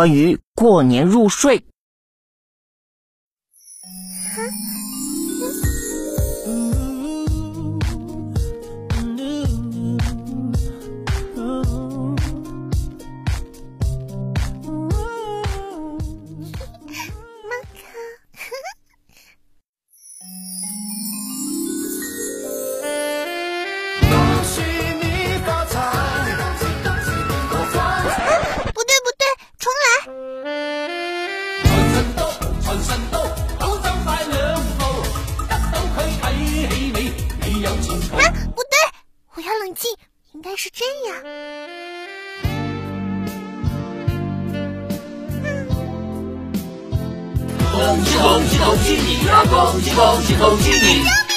关于过年入睡。啊，不对，我要冷静应该是这样。恭喜恭喜恭喜你呀！恭喜恭喜恭喜你！